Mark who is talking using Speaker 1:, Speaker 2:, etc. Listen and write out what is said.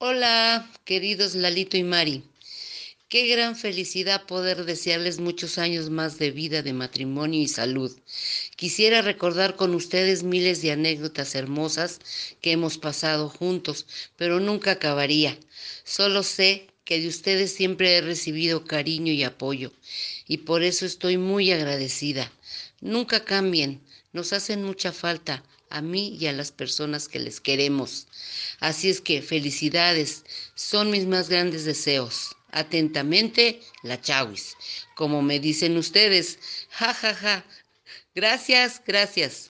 Speaker 1: Hola, queridos Lalito y Mari. Qué gran felicidad poder desearles muchos años más de vida, de matrimonio y salud. Quisiera recordar con ustedes miles de anécdotas hermosas que hemos pasado juntos, pero nunca acabaría. Solo sé que de ustedes siempre he recibido cariño y apoyo, y por eso estoy muy agradecida. Nunca cambien, nos hacen mucha falta a mí y a las personas que les queremos. Así es que felicidades, son mis más grandes deseos. Atentamente, la Chawis. Como me dicen ustedes, ja, ja, ja. Gracias, gracias.